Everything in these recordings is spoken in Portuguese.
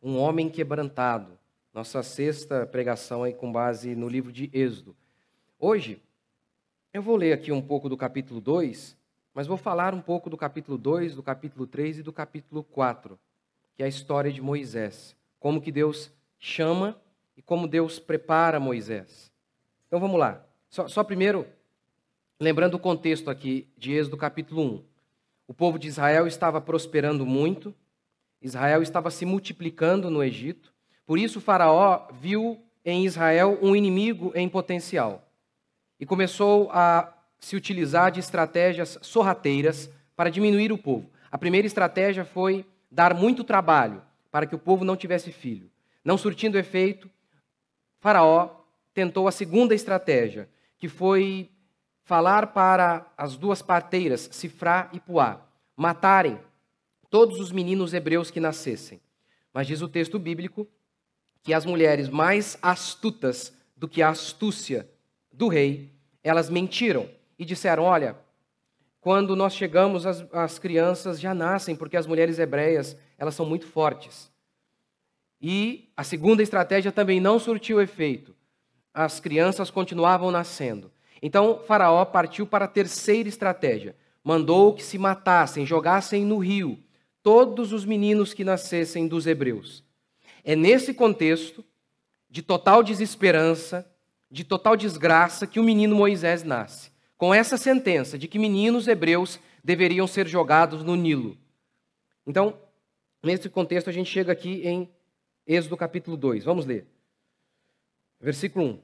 um homem quebrantado. Nossa sexta pregação aí com base no livro de Êxodo. Hoje, eu vou ler aqui um pouco do capítulo 2, mas vou falar um pouco do capítulo 2, do capítulo 3 e do capítulo 4, que é a história de Moisés. Como que Deus chama e como Deus prepara Moisés. Então vamos lá. Só, só primeiro, lembrando o contexto aqui de Êxodo capítulo 1. O povo de Israel estava prosperando muito, Israel estava se multiplicando no Egito, por isso Faraó viu em Israel um inimigo em potencial e começou a se utilizar de estratégias sorrateiras para diminuir o povo. A primeira estratégia foi dar muito trabalho para que o povo não tivesse filho. Não surtindo efeito, Faraó tentou a segunda estratégia, que foi falar para as duas parteiras, Sifrá e Puá, matarem todos os meninos hebreus que nascessem. Mas diz o texto bíblico que as mulheres mais astutas do que a astúcia do rei, elas mentiram e disseram: Olha, quando nós chegamos, as, as crianças já nascem, porque as mulheres hebreias elas são muito fortes. E a segunda estratégia também não surtiu efeito. As crianças continuavam nascendo. Então Faraó partiu para a terceira estratégia. Mandou que se matassem, jogassem no rio todos os meninos que nascessem dos hebreus. É nesse contexto de total desesperança, de total desgraça, que o menino Moisés nasce, com essa sentença de que meninos hebreus deveriam ser jogados no Nilo. Então, nesse contexto, a gente chega aqui em Êxodo capítulo 2. Vamos ler. Versículo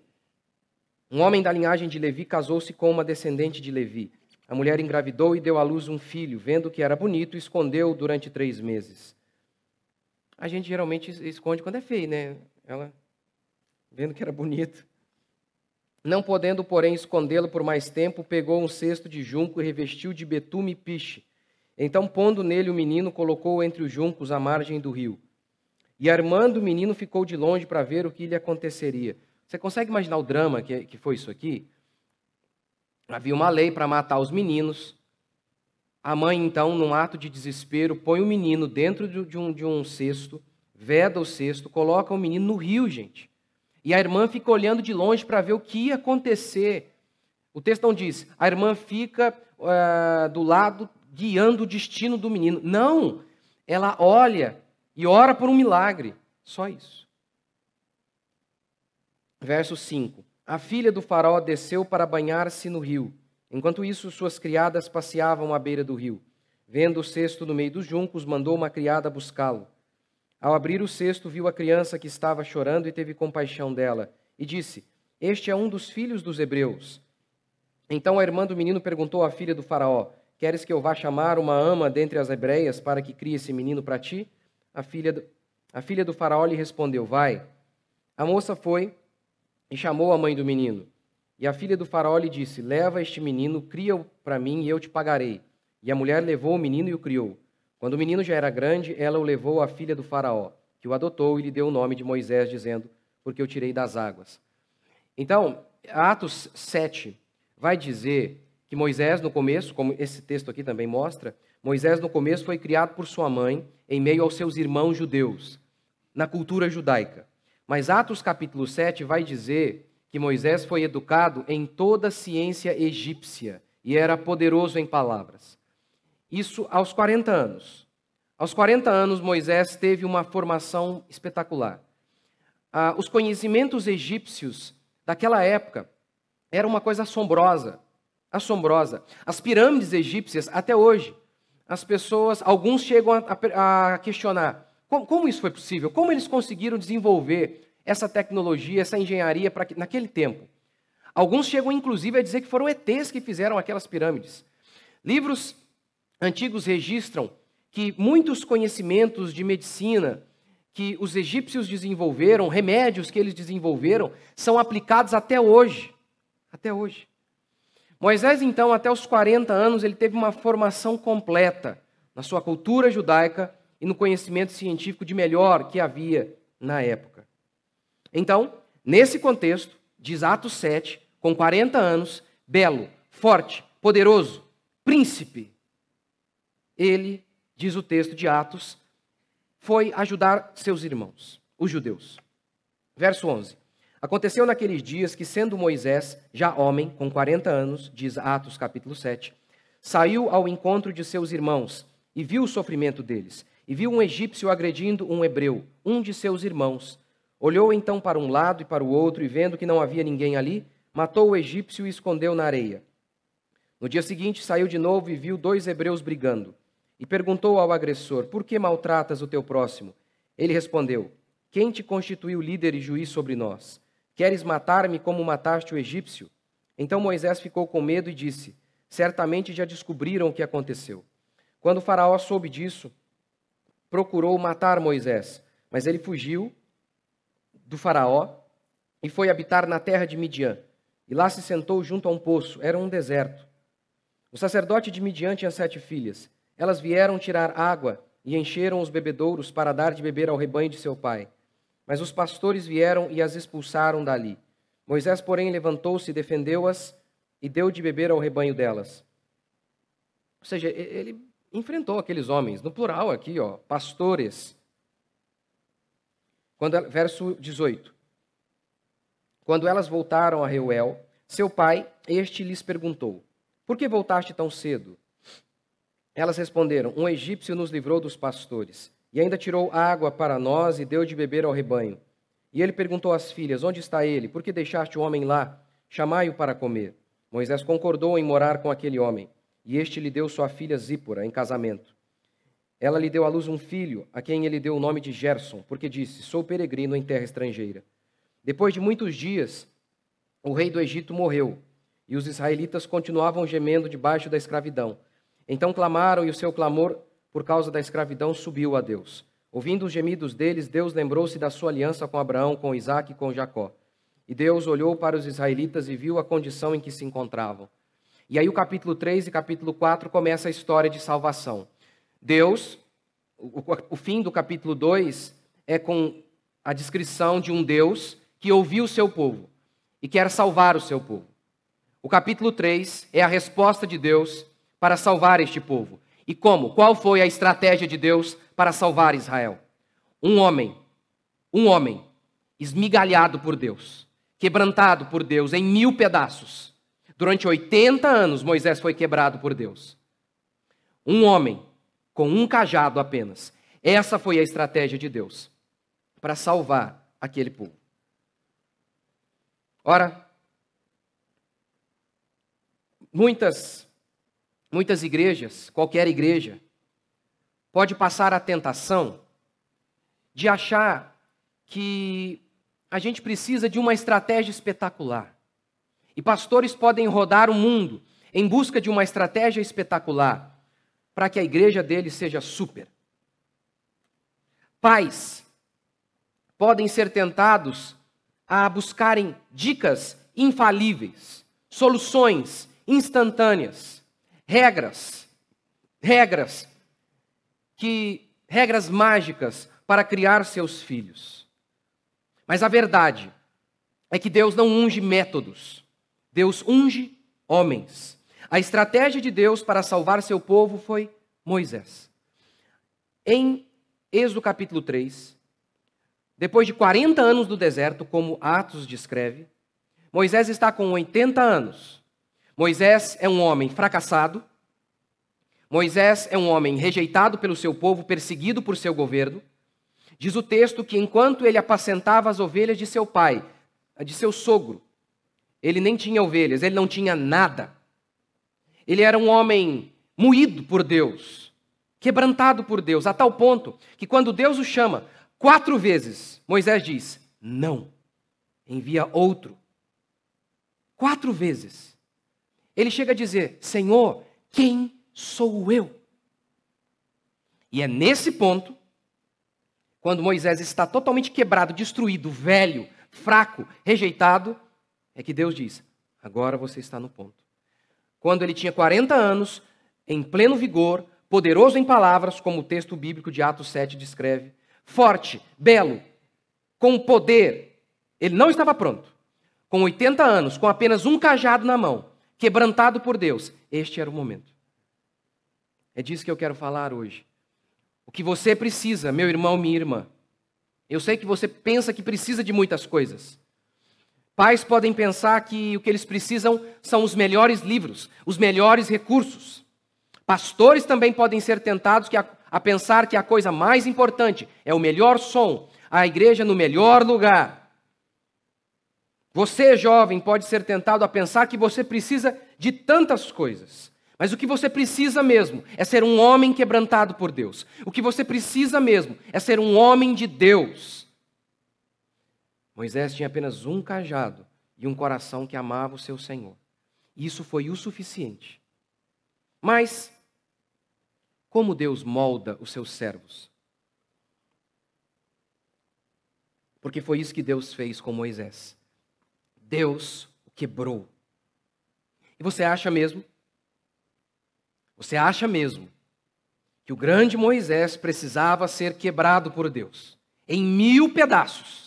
1. Um homem da linhagem de Levi casou-se com uma descendente de Levi. A mulher engravidou e deu à luz um filho, vendo que era bonito, escondeu durante três meses. A gente geralmente esconde quando é feio, né? Ela, vendo que era bonito. Não podendo, porém, escondê-lo por mais tempo, pegou um cesto de junco e revestiu de betume e piche. Então, pondo nele o menino, colocou-o entre os juncos à margem do rio. E armando o menino, ficou de longe para ver o que lhe aconteceria. Você consegue imaginar o drama que, que foi isso aqui? Havia uma lei para matar os meninos. A mãe, então, num ato de desespero, põe o menino dentro de um, de um cesto, veda o cesto, coloca o menino no rio, gente. E a irmã fica olhando de longe para ver o que ia acontecer. O texto não diz, a irmã fica uh, do lado guiando o destino do menino. Não! Ela olha e ora por um milagre. Só isso. Verso 5. A filha do faraó desceu para banhar-se no rio. Enquanto isso, suas criadas passeavam à beira do rio. Vendo o cesto no meio dos juncos, mandou uma criada buscá-lo. Ao abrir o cesto, viu a criança que estava chorando e teve compaixão dela. E disse: Este é um dos filhos dos hebreus. Então a irmã do menino perguntou à filha do faraó: Queres que eu vá chamar uma ama dentre as hebreias para que crie esse menino para ti? A filha do, a filha do faraó lhe respondeu: Vai. A moça foi e chamou a mãe do menino. E a filha do faraó lhe disse: Leva este menino, cria-o para mim e eu te pagarei. E a mulher levou o menino e o criou. Quando o menino já era grande, ela o levou à filha do faraó, que o adotou e lhe deu o nome de Moisés, dizendo: Porque eu tirei das águas. Então, Atos 7 vai dizer que Moisés, no começo, como esse texto aqui também mostra, Moisés, no começo, foi criado por sua mãe em meio aos seus irmãos judeus, na cultura judaica. Mas Atos capítulo 7 vai dizer que Moisés foi educado em toda a ciência egípcia e era poderoso em palavras. Isso aos 40 anos. Aos 40 anos, Moisés teve uma formação espetacular. Ah, os conhecimentos egípcios daquela época eram uma coisa assombrosa. Assombrosa. As pirâmides egípcias, até hoje, as pessoas, alguns chegam a, a, a questionar como, como isso foi possível? Como eles conseguiram desenvolver essa tecnologia, essa engenharia para naquele tempo? Alguns chegam inclusive a dizer que foram ETs que fizeram aquelas pirâmides. Livros antigos registram que muitos conhecimentos de medicina que os egípcios desenvolveram, remédios que eles desenvolveram, são aplicados até hoje. Até hoje. Moisés, então, até os 40 anos, ele teve uma formação completa na sua cultura judaica e no conhecimento científico de melhor que havia na época. Então, nesse contexto, diz Atos 7, com 40 anos, belo, forte, poderoso, príncipe, ele, diz o texto de Atos, foi ajudar seus irmãos, os judeus. Verso 11. Aconteceu naqueles dias que, sendo Moisés, já homem, com 40 anos, diz Atos capítulo 7, saiu ao encontro de seus irmãos e viu o sofrimento deles, e viu um egípcio agredindo um hebreu, um de seus irmãos. Olhou então para um lado e para o outro, e vendo que não havia ninguém ali, matou o egípcio e escondeu na areia. No dia seguinte, saiu de novo e viu dois hebreus brigando. E perguntou ao agressor: Por que maltratas o teu próximo? Ele respondeu: Quem te constituiu líder e juiz sobre nós? Queres matar-me como mataste o egípcio? Então Moisés ficou com medo e disse: Certamente já descobriram o que aconteceu. Quando Faraó soube disso, procurou matar Moisés, mas ele fugiu do Faraó e foi habitar na terra de Midian. E lá se sentou junto a um poço, era um deserto. O sacerdote de Midian tinha sete filhas. Elas vieram tirar água e encheram os bebedouros para dar de beber ao rebanho de seu pai. Mas os pastores vieram e as expulsaram dali. Moisés, porém, levantou-se, defendeu-as e deu de beber ao rebanho delas. Ou seja, ele enfrentou aqueles homens, no plural aqui, ó, pastores. Quando, verso 18. Quando elas voltaram a Reuel, seu pai, este lhes perguntou: Por que voltaste tão cedo? Elas responderam: Um egípcio nos livrou dos pastores e ainda tirou água para nós e deu de beber ao rebanho. E ele perguntou às filhas: Onde está ele? Por que deixaste o homem lá? Chamai-o para comer. Moisés concordou em morar com aquele homem, e este lhe deu sua filha Zípora em casamento. Ela lhe deu à luz um filho, a quem ele deu o nome de Gerson, porque disse: Sou peregrino em terra estrangeira. Depois de muitos dias, o rei do Egito morreu, e os israelitas continuavam gemendo debaixo da escravidão. Então clamaram, e o seu clamor por causa da escravidão, subiu a Deus. Ouvindo os gemidos deles, Deus lembrou-se da sua aliança com Abraão, com Isaac e com Jacó. E Deus olhou para os israelitas e viu a condição em que se encontravam. E aí o capítulo 3 e capítulo 4 começa a história de salvação. Deus, o, o fim do capítulo 2 é com a descrição de um Deus que ouviu o seu povo e quer salvar o seu povo. O capítulo 3 é a resposta de Deus para salvar este povo. E como? Qual foi a estratégia de Deus para salvar Israel? Um homem, um homem esmigalhado por Deus, quebrantado por Deus em mil pedaços. Durante 80 anos, Moisés foi quebrado por Deus. Um homem com um cajado apenas. Essa foi a estratégia de Deus para salvar aquele povo. Ora, muitas Muitas igrejas, qualquer igreja, pode passar a tentação de achar que a gente precisa de uma estratégia espetacular. E pastores podem rodar o mundo em busca de uma estratégia espetacular para que a igreja deles seja super. Pais podem ser tentados a buscarem dicas infalíveis, soluções instantâneas regras, regras que regras mágicas para criar seus filhos. Mas a verdade é que Deus não unge métodos. Deus unge homens. A estratégia de Deus para salvar seu povo foi Moisés. Em Êxodo capítulo 3, depois de 40 anos do deserto, como Atos descreve, Moisés está com 80 anos Moisés é um homem fracassado. Moisés é um homem rejeitado pelo seu povo, perseguido por seu governo. Diz o texto que enquanto ele apacentava as ovelhas de seu pai, de seu sogro, ele nem tinha ovelhas, ele não tinha nada. Ele era um homem moído por Deus, quebrantado por Deus, a tal ponto que quando Deus o chama quatro vezes, Moisés diz: Não, envia outro. Quatro vezes. Ele chega a dizer: Senhor, quem sou eu? E é nesse ponto, quando Moisés está totalmente quebrado, destruído, velho, fraco, rejeitado, é que Deus diz: agora você está no ponto. Quando ele tinha 40 anos, em pleno vigor, poderoso em palavras, como o texto bíblico de Atos 7 descreve, forte, belo, com poder, ele não estava pronto. Com 80 anos, com apenas um cajado na mão, quebrantado por Deus, este era o momento. É disso que eu quero falar hoje. que você precisa, meu irmão, minha irmã. Eu sei que você pensa que precisa de muitas coisas. Pais podem pensar que o que eles precisam são os melhores livros, os melhores recursos. Pastores também podem ser tentados a, a pensar que a coisa mais importante é o melhor som, a igreja no melhor lugar. Você, jovem, pode ser tentado a pensar que você precisa de tantas coisas. Mas o que você precisa mesmo é ser um homem quebrantado por Deus. O que você precisa mesmo é ser um homem de Deus. Moisés tinha apenas um cajado e um coração que amava o seu Senhor. Isso foi o suficiente. Mas, como Deus molda os seus servos? Porque foi isso que Deus fez com Moisés. Deus o quebrou. E você acha mesmo você acha mesmo que o grande Moisés precisava ser quebrado por Deus em mil pedaços?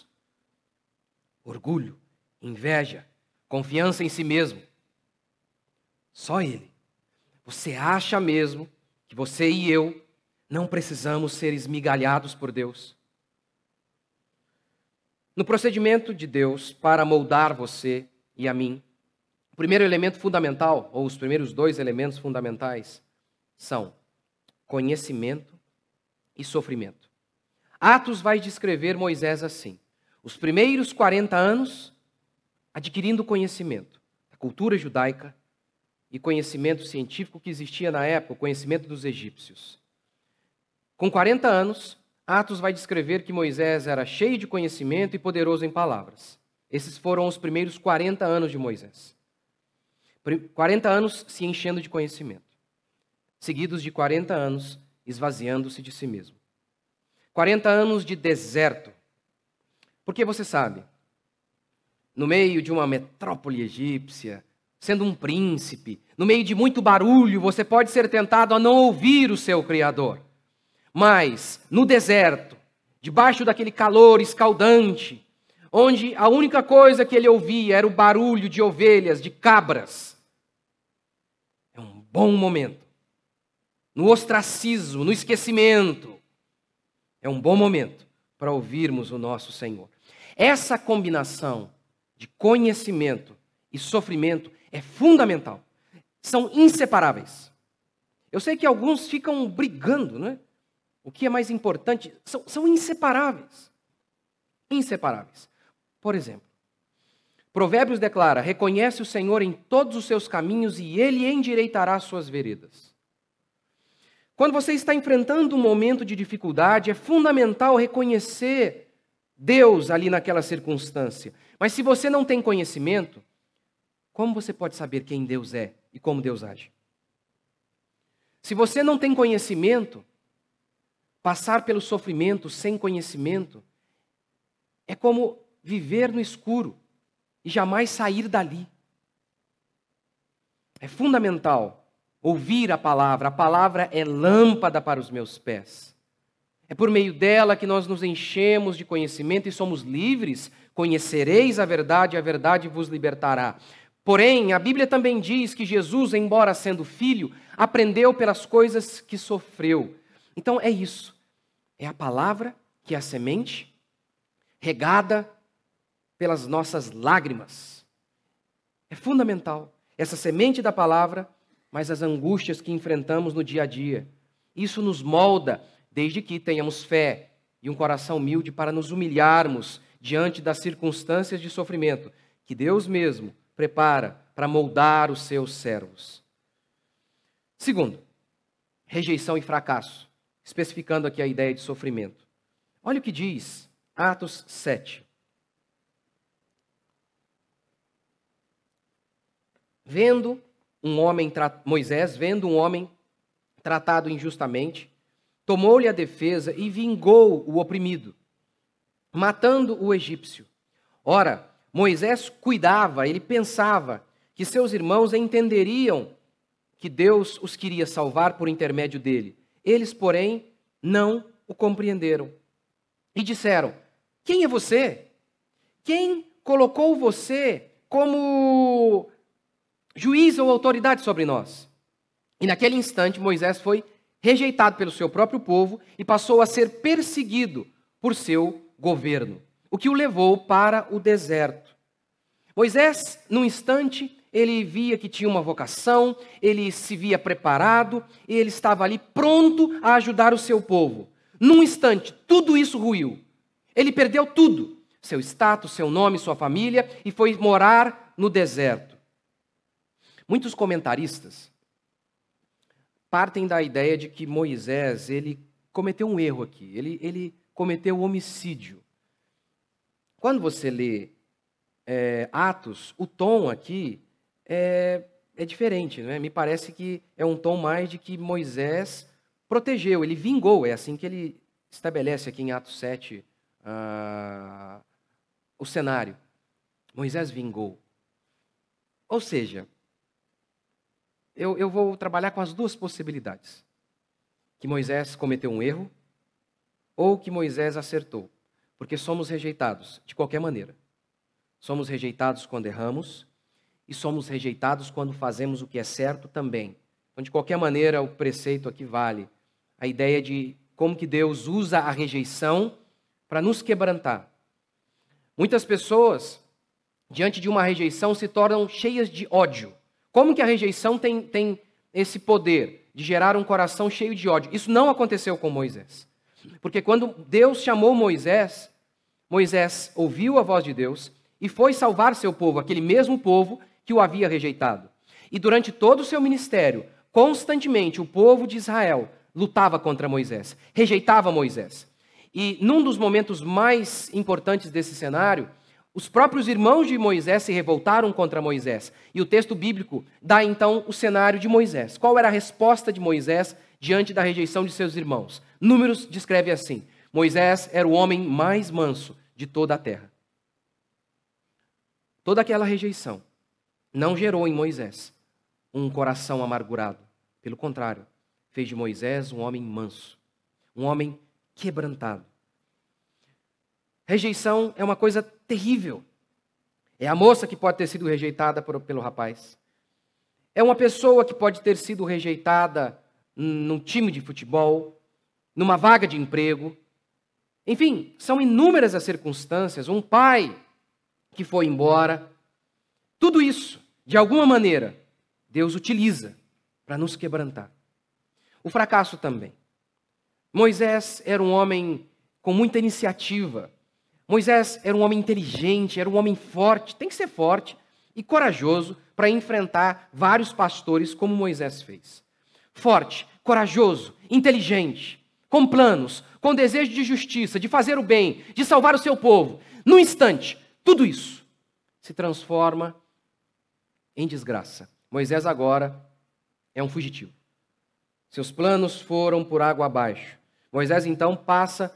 Orgulho, inveja, confiança em si mesmo. Só ele. Você acha mesmo que você e eu não precisamos ser esmigalhados por Deus? No procedimento de Deus para moldar você e a mim, o primeiro elemento fundamental, ou os primeiros dois elementos fundamentais, são conhecimento e sofrimento. Atos vai descrever Moisés assim: os primeiros 40 anos adquirindo conhecimento da cultura judaica e conhecimento científico que existia na época, o conhecimento dos egípcios. Com 40 anos, Atos vai descrever que Moisés era cheio de conhecimento e poderoso em palavras. Esses foram os primeiros 40 anos de Moisés. 40 anos se enchendo de conhecimento, seguidos de 40 anos esvaziando-se de si mesmo. 40 anos de deserto. Porque você sabe, no meio de uma metrópole egípcia, sendo um príncipe, no meio de muito barulho, você pode ser tentado a não ouvir o seu Criador. Mas, no deserto, debaixo daquele calor escaldante, onde a única coisa que ele ouvia era o barulho de ovelhas, de cabras, bom momento. No ostracismo, no esquecimento. É um bom momento para ouvirmos o nosso Senhor. Essa combinação de conhecimento e sofrimento é fundamental. São inseparáveis. Eu sei que alguns ficam brigando, não é? O que é mais importante? São, são inseparáveis. Inseparáveis. Por exemplo, Provérbios declara: reconhece o Senhor em todos os seus caminhos e ele endireitará suas veredas. Quando você está enfrentando um momento de dificuldade, é fundamental reconhecer Deus ali naquela circunstância. Mas se você não tem conhecimento, como você pode saber quem Deus é e como Deus age? Se você não tem conhecimento, passar pelo sofrimento sem conhecimento é como viver no escuro e jamais sair dali. É fundamental ouvir a palavra. A palavra é lâmpada para os meus pés. É por meio dela que nós nos enchemos de conhecimento e somos livres. Conhecereis a verdade, a verdade vos libertará. Porém, a Bíblia também diz que Jesus, embora sendo filho, aprendeu pelas coisas que sofreu. Então é isso. É a palavra que é a semente, regada pelas nossas lágrimas. É fundamental. Essa semente da palavra, mas as angústias que enfrentamos no dia a dia. Isso nos molda, desde que tenhamos fé e um coração humilde para nos humilharmos diante das circunstâncias de sofrimento que Deus mesmo prepara para moldar os seus servos. Segundo, rejeição e fracasso, especificando aqui a ideia de sofrimento. Olha o que diz Atos 7. vendo um homem, Moisés, vendo um homem tratado injustamente, tomou-lhe a defesa e vingou o oprimido, matando o egípcio. Ora, Moisés cuidava, ele pensava que seus irmãos entenderiam que Deus os queria salvar por intermédio dele. Eles, porém, não o compreenderam. E disseram: Quem é você? Quem colocou você como juiz ou autoridade sobre nós. E naquele instante Moisés foi rejeitado pelo seu próprio povo e passou a ser perseguido por seu governo, o que o levou para o deserto. Moisés, num instante, ele via que tinha uma vocação, ele se via preparado, e ele estava ali pronto a ajudar o seu povo. Num instante, tudo isso ruiu. Ele perdeu tudo: seu status, seu nome, sua família, e foi morar no deserto. Muitos comentaristas partem da ideia de que Moisés ele cometeu um erro aqui, ele, ele cometeu homicídio. Quando você lê é, Atos, o tom aqui é, é diferente, né? me parece que é um tom mais de que Moisés protegeu, ele vingou, é assim que ele estabelece aqui em Atos 7 uh, o cenário. Moisés vingou. Ou seja, eu, eu vou trabalhar com as duas possibilidades: que Moisés cometeu um erro ou que Moisés acertou, porque somos rejeitados de qualquer maneira. Somos rejeitados quando erramos e somos rejeitados quando fazemos o que é certo também. Então, de qualquer maneira, o preceito aqui vale a ideia de como que Deus usa a rejeição para nos quebrantar. Muitas pessoas, diante de uma rejeição, se tornam cheias de ódio. Como que a rejeição tem, tem esse poder de gerar um coração cheio de ódio? Isso não aconteceu com Moisés. Porque quando Deus chamou Moisés, Moisés ouviu a voz de Deus e foi salvar seu povo, aquele mesmo povo que o havia rejeitado. E durante todo o seu ministério, constantemente o povo de Israel lutava contra Moisés, rejeitava Moisés. E num dos momentos mais importantes desse cenário, os próprios irmãos de Moisés se revoltaram contra Moisés. E o texto bíblico dá então o cenário de Moisés. Qual era a resposta de Moisés diante da rejeição de seus irmãos? Números descreve assim: Moisés era o homem mais manso de toda a terra. Toda aquela rejeição não gerou em Moisés um coração amargurado. Pelo contrário, fez de Moisés um homem manso, um homem quebrantado. Rejeição é uma coisa terrível. É a moça que pode ter sido rejeitada por, pelo rapaz. É uma pessoa que pode ter sido rejeitada num time de futebol, numa vaga de emprego. Enfim, são inúmeras as circunstâncias. Um pai que foi embora. Tudo isso, de alguma maneira, Deus utiliza para nos quebrantar. O fracasso também. Moisés era um homem com muita iniciativa. Moisés era um homem inteligente, era um homem forte, tem que ser forte e corajoso para enfrentar vários pastores como Moisés fez. Forte, corajoso, inteligente, com planos, com desejo de justiça, de fazer o bem, de salvar o seu povo. No instante, tudo isso se transforma em desgraça. Moisés agora é um fugitivo. Seus planos foram por água abaixo. Moisés então passa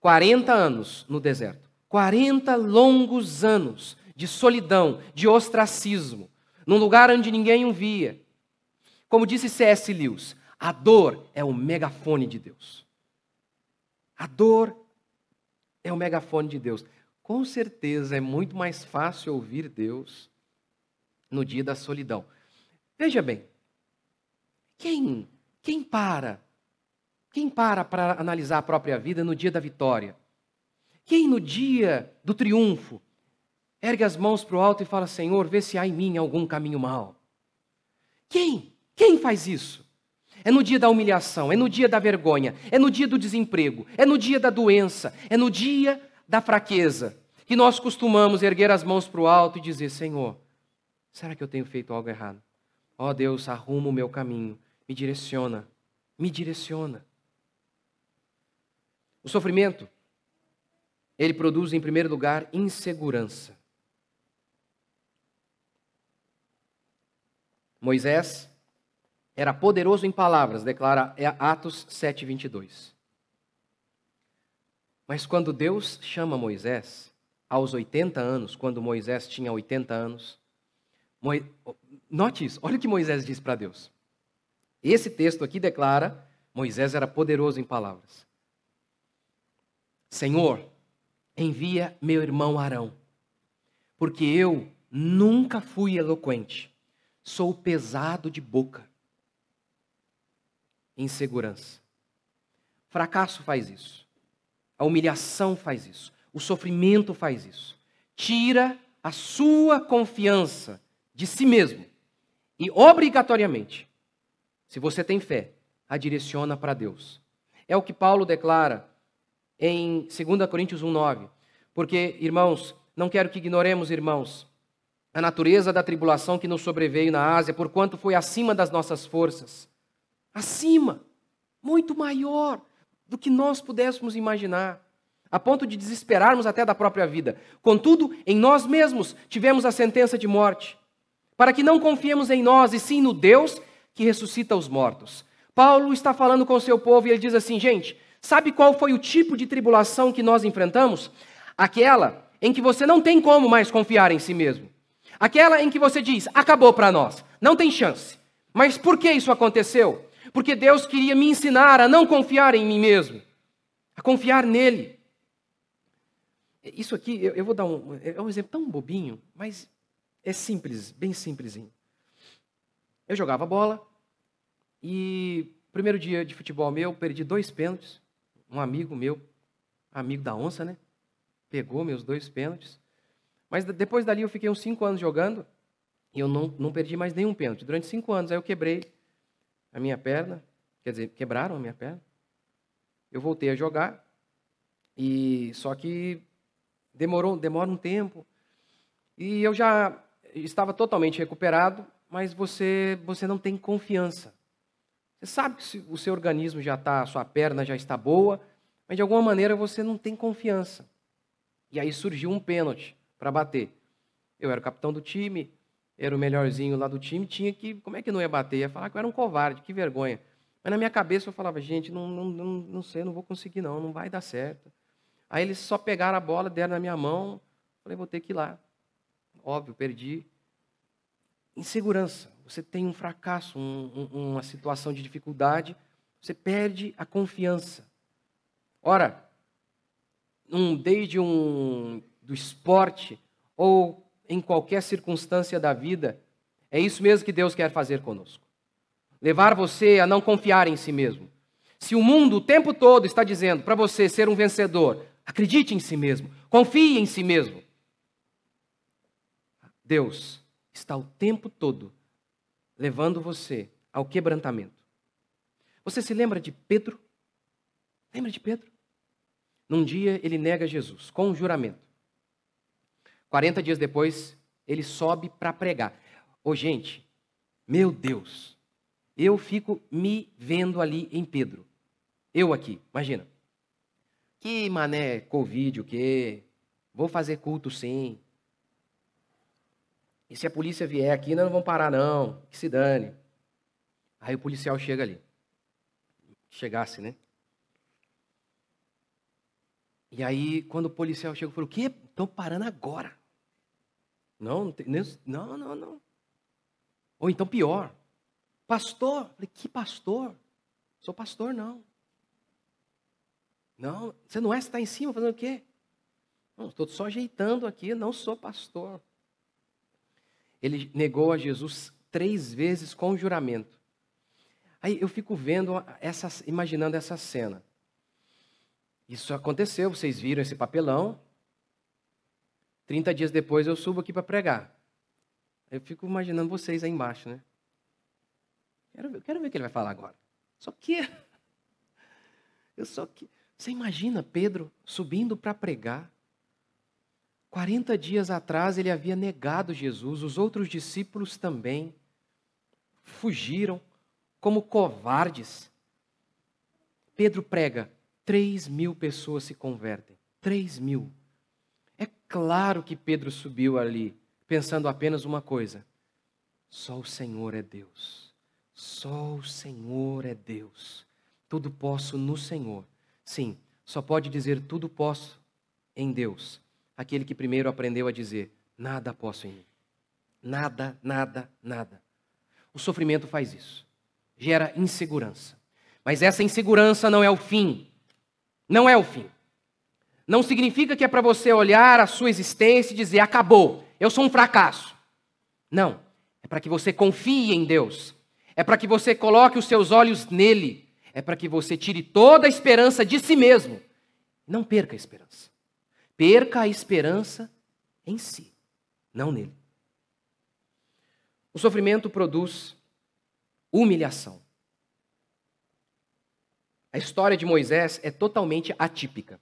40 anos no deserto. 40 longos anos de solidão, de ostracismo, num lugar onde ninguém o via. Como disse C.S. Lewis, a dor é o megafone de Deus. A dor é o megafone de Deus. Com certeza é muito mais fácil ouvir Deus no dia da solidão. Veja bem, quem quem para? Quem para para analisar a própria vida no dia da vitória? Quem no dia do triunfo ergue as mãos para o alto e fala: Senhor, vê se há em mim algum caminho mau? Quem? Quem faz isso? É no dia da humilhação, é no dia da vergonha, é no dia do desemprego, é no dia da doença, é no dia da fraqueza que nós costumamos erguer as mãos para o alto e dizer: Senhor, será que eu tenho feito algo errado? Ó oh, Deus, arruma o meu caminho me direciona, me direciona. O sofrimento, ele produz, em primeiro lugar, insegurança. Moisés era poderoso em palavras, declara Atos 7, 22. Mas quando Deus chama Moisés, aos 80 anos, quando Moisés tinha 80 anos, Mo... note isso, olha o que Moisés diz para Deus. Esse texto aqui declara: Moisés era poderoso em palavras. Senhor, envia meu irmão Arão, porque eu nunca fui eloquente, sou pesado de boca. insegurança. Fracasso faz isso. A humilhação faz isso. O sofrimento faz isso. Tira a sua confiança de si mesmo. E obrigatoriamente, se você tem fé, a direciona para Deus. É o que Paulo declara em 2 Coríntios 1,9. Porque, irmãos, não quero que ignoremos, irmãos, a natureza da tribulação que nos sobreveio na Ásia, porquanto foi acima das nossas forças. Acima, muito maior do que nós pudéssemos imaginar, a ponto de desesperarmos até da própria vida. Contudo, em nós mesmos tivemos a sentença de morte, para que não confiemos em nós, e sim no Deus que ressuscita os mortos. Paulo está falando com o seu povo e ele diz assim: gente, sabe qual foi o tipo de tribulação que nós enfrentamos? Aquela em que você não tem como mais confiar em si mesmo. Aquela em que você diz, acabou para nós, não tem chance. Mas por que isso aconteceu? Porque Deus queria me ensinar a não confiar em mim mesmo, a confiar nele. Isso aqui, eu, vou dar um, é um exemplo tão bobinho, mas é simples, bem simplesinho. Eu jogava bola e primeiro dia de futebol meu, perdi dois pênaltis. Um amigo meu, amigo da onça, né? Pegou meus dois pênaltis. Mas depois dali eu fiquei uns cinco anos jogando e eu não, não perdi mais nenhum pênalti. Durante cinco anos, aí eu quebrei a minha perna, quer dizer, quebraram a minha perna. Eu voltei a jogar e só que demorou, demora um tempo. E eu já estava totalmente recuperado, mas você você não tem confiança. Você sabe que o seu organismo já está, a sua perna já está boa, mas de alguma maneira você não tem confiança. E aí surgiu um pênalti para bater. Eu era o capitão do time, era o melhorzinho lá do time, tinha que. Como é que não ia bater? Ia falar que eu era um covarde, que vergonha. Mas na minha cabeça eu falava, gente, não, não, não, não sei, não vou conseguir, não, não vai dar certo. Aí eles só pegaram a bola, deram na minha mão, falei, vou ter que ir lá. Óbvio, perdi. Insegurança. Você tem um fracasso, um, um, uma situação de dificuldade, você perde a confiança. Ora, um, desde um do esporte ou em qualquer circunstância da vida, é isso mesmo que Deus quer fazer conosco. Levar você a não confiar em si mesmo. Se o mundo o tempo todo está dizendo para você ser um vencedor, acredite em si mesmo, confie em si mesmo. Deus está o tempo todo levando você ao quebrantamento. Você se lembra de Pedro? Lembra de Pedro? Num dia ele nega Jesus com um juramento. 40 dias depois, ele sobe para pregar. Ô, gente, meu Deus, eu fico me vendo ali em Pedro. Eu aqui, imagina. Que mané, Covid, o quê? Vou fazer culto sim. E se a polícia vier aqui, nós não vamos parar, não. Que se dane. Aí o policial chega ali. Chegasse, né? E aí, quando o policial chega, falou: O quê? Estão parando agora. Não, não, não, não. Ou então pior. Pastor. Falei, que pastor? Sou pastor, não. Não, você não é, você está em cima fazendo o quê? Não, estou só ajeitando aqui, não sou pastor. Ele negou a Jesus três vezes com juramento. Aí eu fico vendo, essa, imaginando essa cena. Isso aconteceu, vocês viram esse papelão, 30 dias depois eu subo aqui para pregar. Eu fico imaginando vocês aí embaixo, né? Quero ver, quero ver o que ele vai falar agora. Só que. Eu só que. Você imagina Pedro subindo para pregar? 40 dias atrás ele havia negado Jesus, os outros discípulos também fugiram como covardes. Pedro prega, 3 mil pessoas se convertem. 3 mil. É claro que Pedro subiu ali pensando apenas uma coisa: só o Senhor é Deus. Só o Senhor é Deus. Tudo posso no Senhor. Sim, só pode dizer tudo posso em Deus aquele que primeiro aprendeu a dizer: nada posso em mim. Nada, nada, nada. O sofrimento faz isso. Gera insegurança. Mas essa insegurança não é o fim. Não é o fim não significa que é para você olhar a sua existência e dizer: acabou, eu sou um fracasso. Não. É para que você confie em Deus. é para que você coloque os seus olhos nele, é para que você tire toda a esperança de si mesmo. Não perca a esperança. Perca a esperança em si, não nele. O sofrimento produz humilhação. A história de Moisés é totalmente atípica.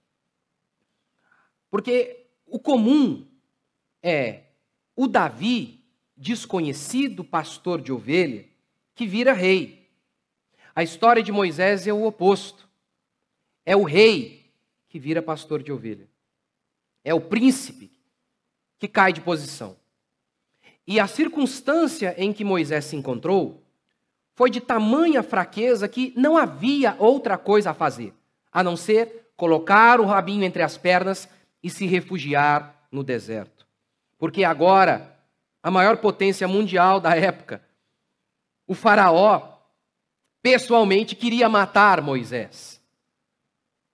Porque o comum é o Davi, desconhecido pastor de ovelha, que vira rei. A história de Moisés é o oposto. É o rei que vira pastor de ovelha. É o príncipe que cai de posição. E a circunstância em que Moisés se encontrou foi de tamanha fraqueza que não havia outra coisa a fazer, a não ser colocar o rabinho entre as pernas e se refugiar no deserto. Porque agora, a maior potência mundial da época, o Faraó, pessoalmente queria matar Moisés.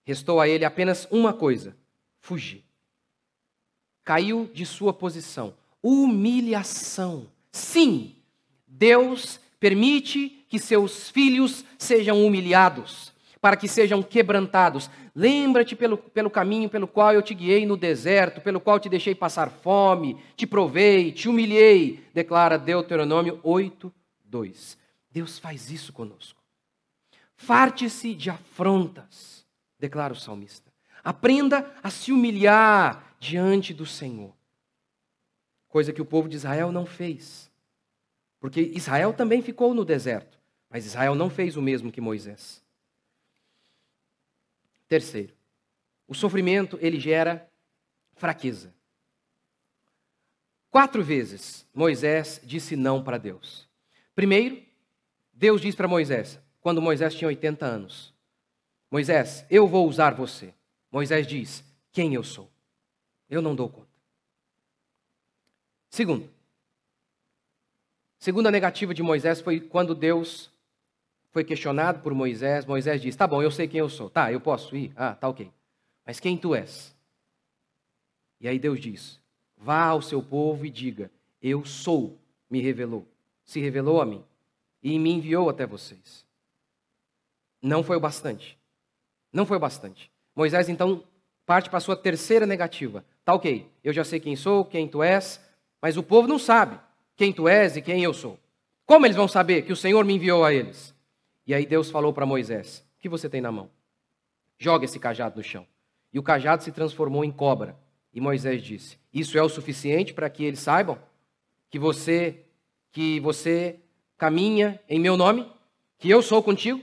Restou a ele apenas uma coisa: fugir. Caiu de sua posição. Humilhação. Sim, Deus permite que seus filhos sejam humilhados, para que sejam quebrantados. Lembra-te pelo, pelo caminho pelo qual eu te guiei no deserto, pelo qual te deixei passar fome, te provei, te humilhei, declara Deuteronômio 8, 2. Deus faz isso conosco. Farte-se de afrontas, declara o salmista. Aprenda a se humilhar diante do Senhor. Coisa que o povo de Israel não fez. Porque Israel também ficou no deserto, mas Israel não fez o mesmo que Moisés. Terceiro, o sofrimento ele gera fraqueza. Quatro vezes Moisés disse não para Deus. Primeiro, Deus diz para Moisés, quando Moisés tinha 80 anos: Moisés, eu vou usar você. Moisés diz: Quem eu sou? Eu não dou conta. Segundo, Segunda negativa de Moisés foi quando Deus foi questionado por Moisés. Moisés disse: Tá bom, eu sei quem eu sou. Tá, eu posso ir? Ah, tá ok. Mas quem tu és? E aí Deus diz: Vá ao seu povo e diga: Eu sou, me revelou. Se revelou a mim e me enviou até vocês. Não foi o bastante. Não foi o bastante. Moisés então parte para a sua terceira negativa. Tá ok, eu já sei quem sou, quem tu és, mas o povo não sabe quem tu és e quem eu sou. Como eles vão saber que o Senhor me enviou a eles? E aí Deus falou para Moisés: O que você tem na mão? Joga esse cajado no chão. E o cajado se transformou em cobra. E Moisés disse: Isso é o suficiente para que eles saibam que você que você caminha em meu nome, que eu sou contigo?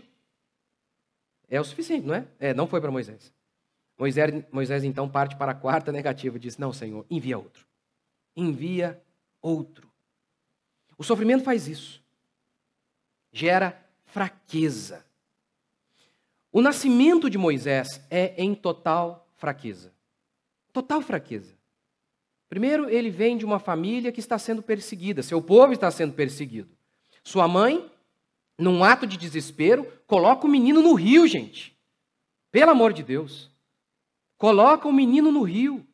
É o suficiente, não é? É, não foi para Moisés. Moisés. Moisés então parte para a quarta negativa e diz: Não, Senhor, envia outro. Envia outro. O sofrimento faz isso. Gera fraqueza. O nascimento de Moisés é em total fraqueza. Total fraqueza. Primeiro, ele vem de uma família que está sendo perseguida, seu povo está sendo perseguido. Sua mãe, num ato de desespero, coloca o menino no rio, gente. Pelo amor de Deus. Coloca o menino no rio.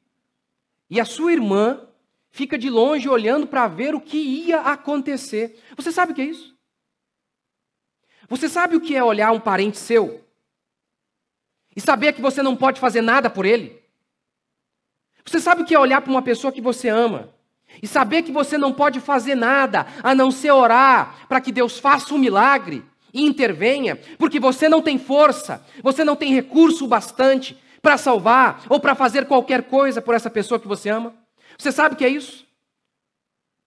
E a sua irmã fica de longe olhando para ver o que ia acontecer. Você sabe o que é isso? Você sabe o que é olhar um parente seu e saber que você não pode fazer nada por ele? Você sabe o que é olhar para uma pessoa que você ama e saber que você não pode fazer nada a não ser orar para que Deus faça um milagre e intervenha, porque você não tem força, você não tem recurso bastante para salvar ou para fazer qualquer coisa por essa pessoa que você ama? Você sabe o que é isso?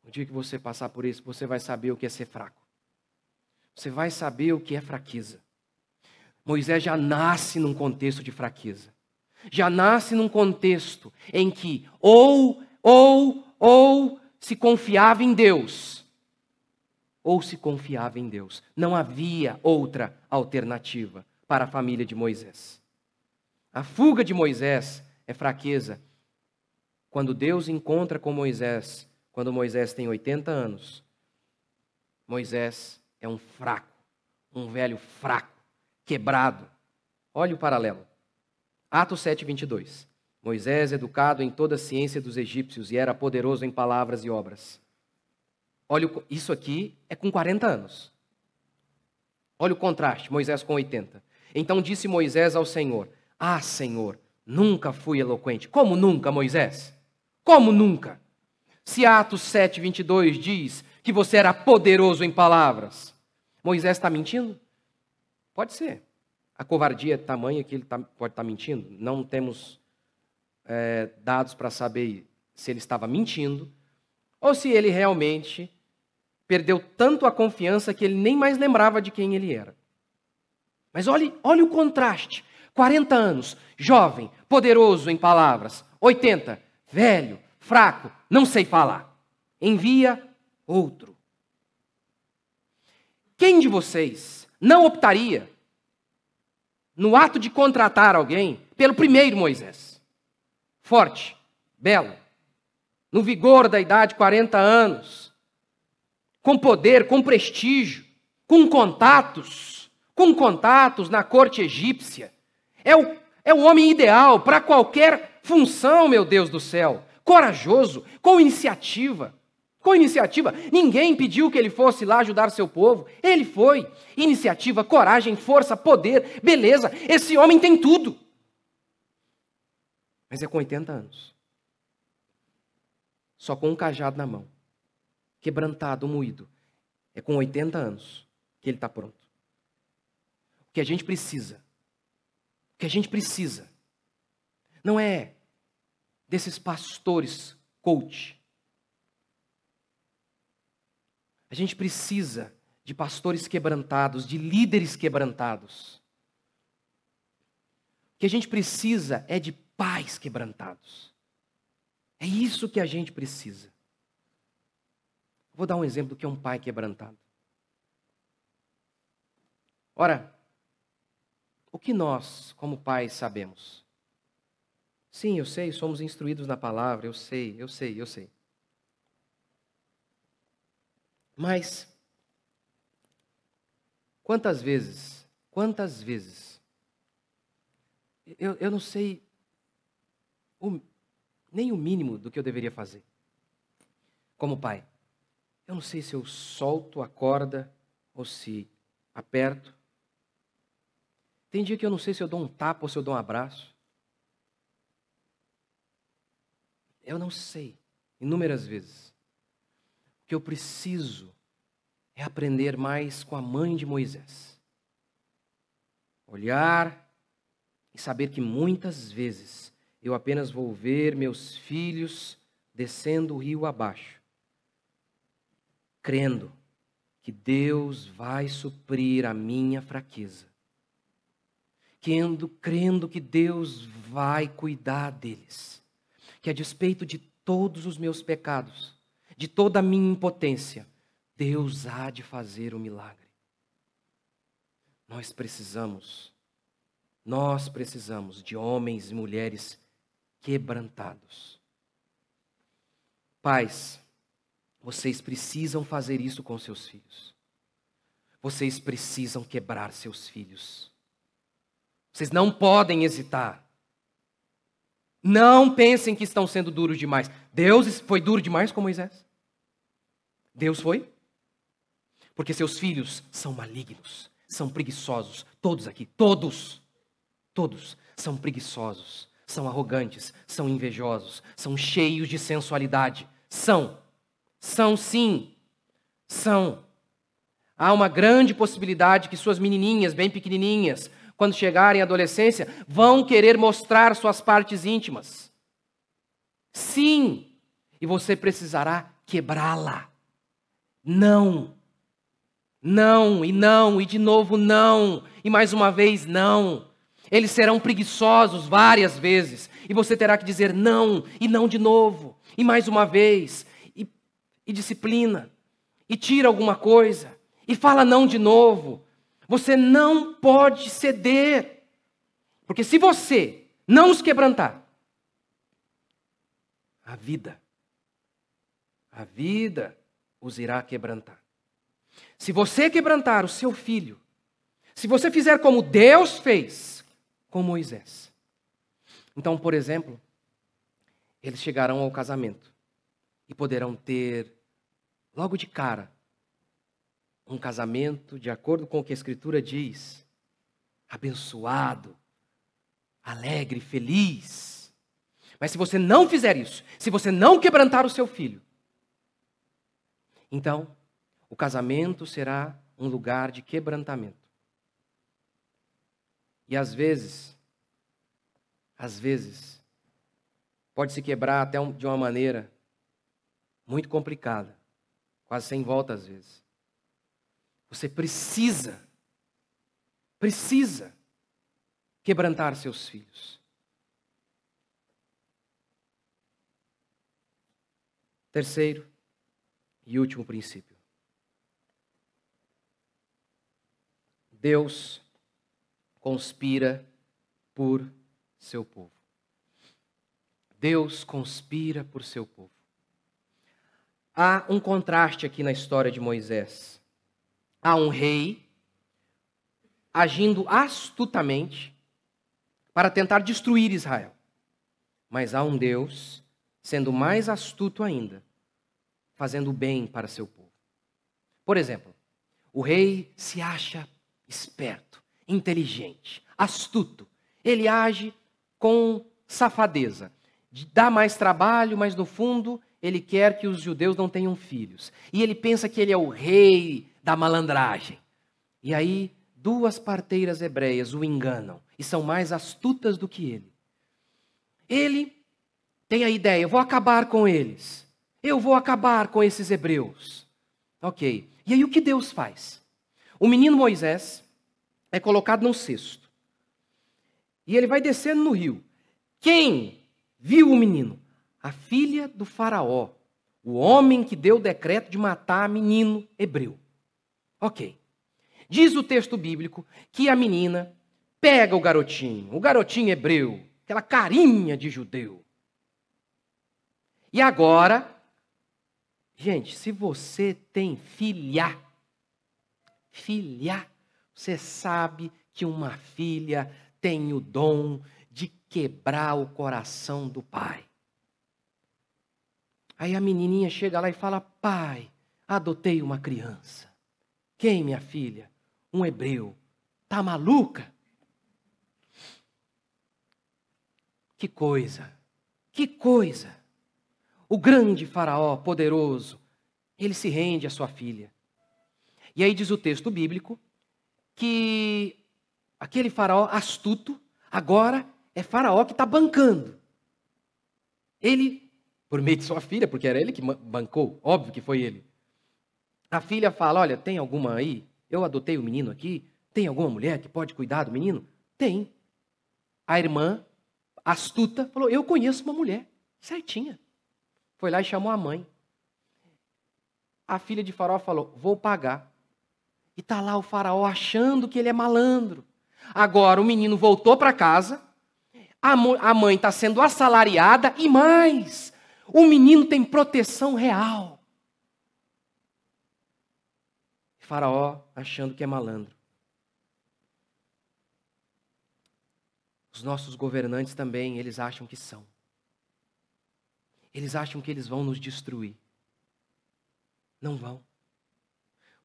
No dia que você passar por isso, você vai saber o que é ser fraco. Você vai saber o que é fraqueza. Moisés já nasce num contexto de fraqueza. Já nasce num contexto em que ou, ou, ou se confiava em Deus, ou se confiava em Deus. Não havia outra alternativa para a família de Moisés. A fuga de Moisés é fraqueza quando Deus encontra com Moisés, quando Moisés tem 80 anos, Moisés é um fraco, um velho fraco, quebrado. Olha o paralelo. Atos 7, 22. Moisés, educado em toda a ciência dos egípcios e era poderoso em palavras e obras. Olha, isso aqui é com 40 anos. Olha o contraste, Moisés com 80. Então disse Moisés ao Senhor: Ah, Senhor, nunca fui eloquente. Como nunca, Moisés? Como nunca? Se Atos 7, 22 diz que você era poderoso em palavras, Moisés está mentindo? Pode ser. A covardia é tamanha que ele tá, pode estar tá mentindo. Não temos é, dados para saber se ele estava mentindo ou se ele realmente perdeu tanto a confiança que ele nem mais lembrava de quem ele era. Mas olhe, olhe o contraste. 40 anos, jovem, poderoso em palavras. 80, velho, fraco, não sei falar. Envia outro. Quem de vocês não optaria, no ato de contratar alguém, pelo primeiro Moisés? Forte, belo, no vigor da idade, 40 anos, com poder, com prestígio, com contatos, com contatos na corte egípcia. É o, é o homem ideal para qualquer função, meu Deus do céu. Corajoso, com iniciativa. Com iniciativa. Ninguém pediu que ele fosse lá ajudar seu povo. Ele foi. Iniciativa, coragem, força, poder, beleza. Esse homem tem tudo. Mas é com 80 anos só com um cajado na mão, quebrantado, moído. É com 80 anos que ele está pronto. O que a gente precisa, que a gente precisa, não é desses pastores coach. A gente precisa de pastores quebrantados, de líderes quebrantados. O que a gente precisa é de pais quebrantados. É isso que a gente precisa. Vou dar um exemplo do que é um pai quebrantado. Ora, o que nós, como pais, sabemos? Sim, eu sei, somos instruídos na palavra, eu sei, eu sei, eu sei. Mas, quantas vezes, quantas vezes, eu, eu não sei o, nem o mínimo do que eu deveria fazer. Como pai, eu não sei se eu solto a corda ou se aperto. Tem dia que eu não sei se eu dou um tapa ou se eu dou um abraço. Eu não sei, inúmeras vezes. O que eu preciso é aprender mais com a mãe de Moisés. Olhar e saber que muitas vezes eu apenas vou ver meus filhos descendo o rio abaixo, crendo que Deus vai suprir a minha fraqueza, crendo, crendo que Deus vai cuidar deles, que a despeito de todos os meus pecados, de toda a minha impotência, Deus há de fazer o um milagre. Nós precisamos, nós precisamos de homens e mulheres quebrantados. Pais, vocês precisam fazer isso com seus filhos. Vocês precisam quebrar seus filhos. Vocês não podem hesitar. Não pensem que estão sendo duros demais. Deus foi duro demais com Moisés? Deus foi? Porque seus filhos são malignos, são preguiçosos. Todos aqui, todos, todos são preguiçosos são arrogantes, são invejosos, são cheios de sensualidade. São. São sim. São. Há uma grande possibilidade que suas menininhas, bem pequenininhas, quando chegarem à adolescência, vão querer mostrar suas partes íntimas. Sim. E você precisará quebrá-la. Não. Não, e não, e de novo não, e mais uma vez não. Eles serão preguiçosos várias vezes, e você terá que dizer não, e não de novo, e mais uma vez, e, e disciplina, e tira alguma coisa, e fala não de novo. Você não pode ceder, porque se você não os quebrantar, a vida, a vida os irá quebrantar. Se você quebrantar o seu filho, se você fizer como Deus fez, com Moisés. Então, por exemplo, eles chegarão ao casamento e poderão ter, logo de cara, um casamento, de acordo com o que a Escritura diz, abençoado, alegre, feliz. Mas se você não fizer isso, se você não quebrantar o seu filho, então o casamento será um lugar de quebrantamento. E às vezes, às vezes, pode se quebrar até de uma maneira muito complicada, quase sem volta às vezes. Você precisa, precisa quebrantar seus filhos. Terceiro e último princípio. Deus conspira por seu povo. Deus conspira por seu povo. Há um contraste aqui na história de Moisés. Há um rei agindo astutamente para tentar destruir Israel. Mas há um Deus sendo mais astuto ainda, fazendo bem para seu povo. Por exemplo, o rei se acha esperto, inteligente, astuto. Ele age com safadeza. Dá mais trabalho, mas no fundo ele quer que os judeus não tenham filhos. E ele pensa que ele é o rei da malandragem. E aí, duas parteiras hebreias o enganam e são mais astutas do que ele. Ele tem a ideia: eu vou acabar com eles. Eu vou acabar com esses hebreus. Ok. E aí o que Deus faz? O menino Moisés é colocado num cesto. E ele vai descendo no rio. Quem viu o menino? A filha do Faraó, o homem que deu o decreto de matar menino hebreu. Ok. Diz o texto bíblico que a menina pega o garotinho, o garotinho hebreu, aquela carinha de judeu. E agora, gente, se você tem filha, filha, você sabe que uma filha tem o dom de quebrar o coração do pai. Aí a menininha chega lá e fala: Pai, adotei uma criança. Quem, minha filha? Um hebreu. Tá maluca? Que coisa, que coisa. O grande Faraó, poderoso, ele se rende à sua filha. E aí diz o texto bíblico que aquele faraó astuto agora é faraó que está bancando. Ele, por meio de sua filha, porque era ele que bancou, óbvio que foi ele. A filha fala: Olha, tem alguma aí? Eu adotei o menino aqui. Tem alguma mulher que pode cuidar do menino? Tem. A irmã, astuta, falou: Eu conheço uma mulher, certinha. Foi lá e chamou a mãe. A filha de Faraó falou: Vou pagar. E está lá o faraó achando que ele é malandro. Agora o menino voltou para casa, a mãe está sendo assalariada e mais, o menino tem proteção real. Faraó achando que é malandro. Os nossos governantes também, eles acham que são. Eles acham que eles vão nos destruir. Não vão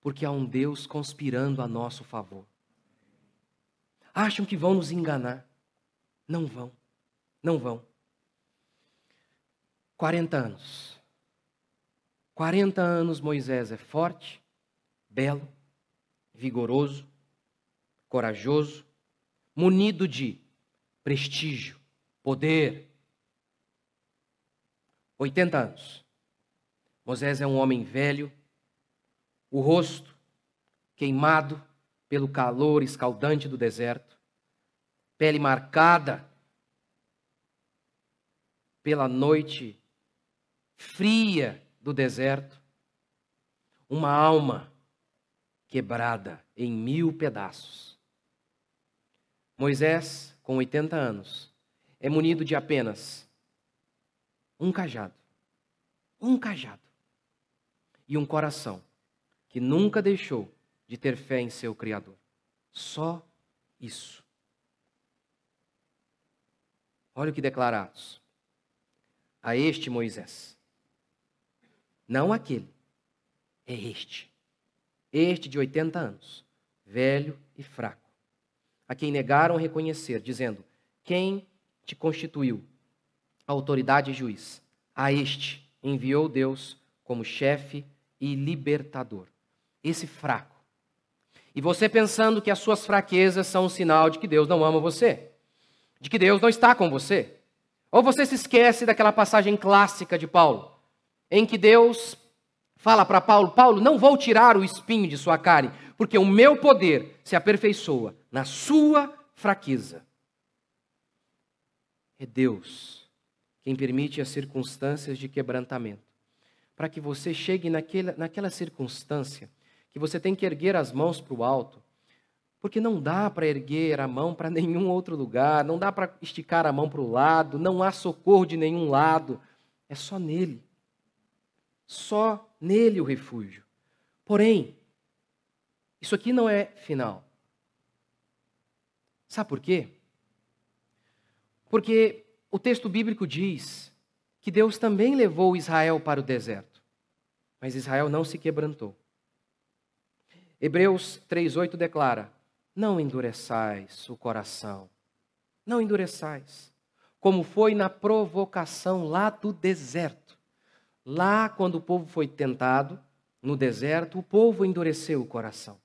porque há um Deus conspirando a nosso favor. Acham que vão nos enganar. Não vão. Não vão. 40 anos. 40 anos Moisés é forte, belo, vigoroso, corajoso, munido de prestígio, poder. 80 anos. Moisés é um homem velho, o rosto queimado pelo calor escaldante do deserto, pele marcada pela noite fria do deserto, uma alma quebrada em mil pedaços. Moisés, com 80 anos, é munido de apenas um cajado, um cajado e um coração que nunca deixou de ter fé em seu Criador. Só isso. Olha o que declarados. A este Moisés. Não aquele. É este. Este de 80 anos, velho e fraco, a quem negaram reconhecer, dizendo: Quem te constituiu autoridade e juiz? A este enviou Deus como chefe e libertador. Esse fraco. E você pensando que as suas fraquezas são um sinal de que Deus não ama você, de que Deus não está com você. Ou você se esquece daquela passagem clássica de Paulo, em que Deus fala para Paulo: Paulo, não vou tirar o espinho de sua carne, porque o meu poder se aperfeiçoa na sua fraqueza. É Deus quem permite as circunstâncias de quebrantamento, para que você chegue naquela, naquela circunstância que você tem que erguer as mãos para o alto, porque não dá para erguer a mão para nenhum outro lugar, não dá para esticar a mão para o lado, não há socorro de nenhum lado, é só nele. Só nele o refúgio. Porém, isso aqui não é final. Sabe por quê? Porque o texto bíblico diz que Deus também levou Israel para o deserto, mas Israel não se quebrantou. Hebreus 3,8 declara: Não endureçais o coração, não endureçais, como foi na provocação lá do deserto Lá, quando o povo foi tentado, no deserto, o povo endureceu o coração.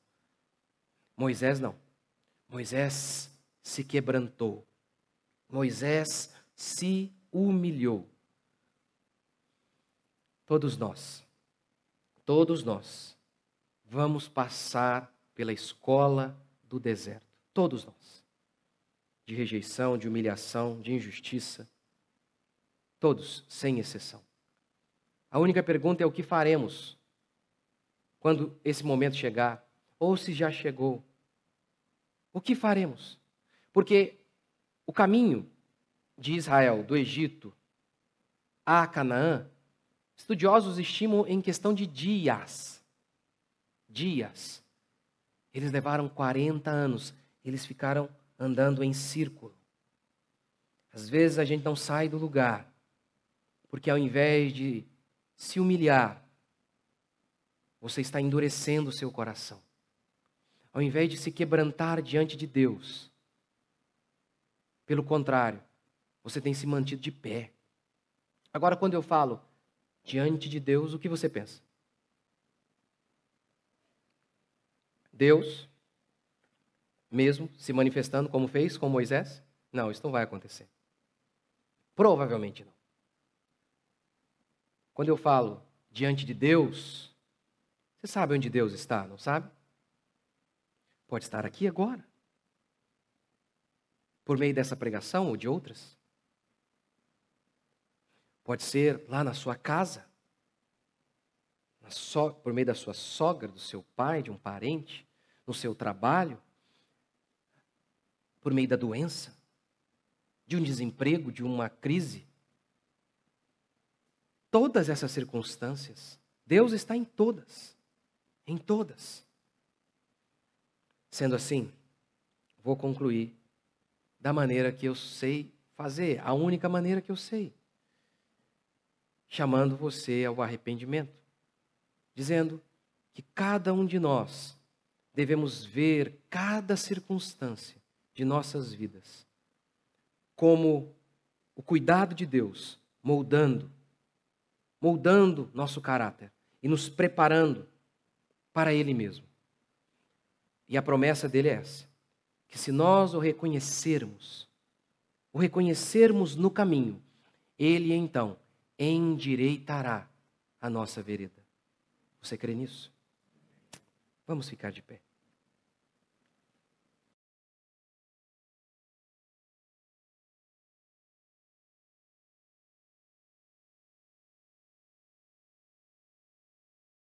Moisés não. Moisés se quebrantou. Moisés se humilhou. Todos nós, todos nós, vamos passar pela escola do deserto. Todos nós. De rejeição, de humilhação, de injustiça. Todos, sem exceção. A única pergunta é o que faremos quando esse momento chegar, ou se já chegou. O que faremos? Porque o caminho de Israel, do Egito a Canaã, estudiosos estimam em questão de dias. Dias. Eles levaram 40 anos, eles ficaram andando em círculo. Às vezes a gente não sai do lugar, porque ao invés de se humilhar, você está endurecendo o seu coração. Ao invés de se quebrantar diante de Deus, pelo contrário, você tem se mantido de pé. Agora, quando eu falo diante de Deus, o que você pensa? Deus, mesmo se manifestando como fez com Moisés? Não, isso não vai acontecer. Provavelmente não. Quando eu falo diante de Deus, você sabe onde Deus está, não sabe? Pode estar aqui agora. Por meio dessa pregação ou de outras. Pode ser lá na sua casa, so, por meio da sua sogra, do seu pai, de um parente, no seu trabalho, por meio da doença, de um desemprego, de uma crise todas essas circunstâncias. Deus está em todas. Em todas. Sendo assim, vou concluir da maneira que eu sei fazer, a única maneira que eu sei. Chamando você ao arrependimento. Dizendo que cada um de nós devemos ver cada circunstância de nossas vidas como o cuidado de Deus moldando moldando nosso caráter e nos preparando para Ele mesmo. E a promessa dele é essa: que se nós o reconhecermos, o reconhecermos no caminho, Ele então endireitará a nossa vereda. Você crê nisso? Vamos ficar de pé.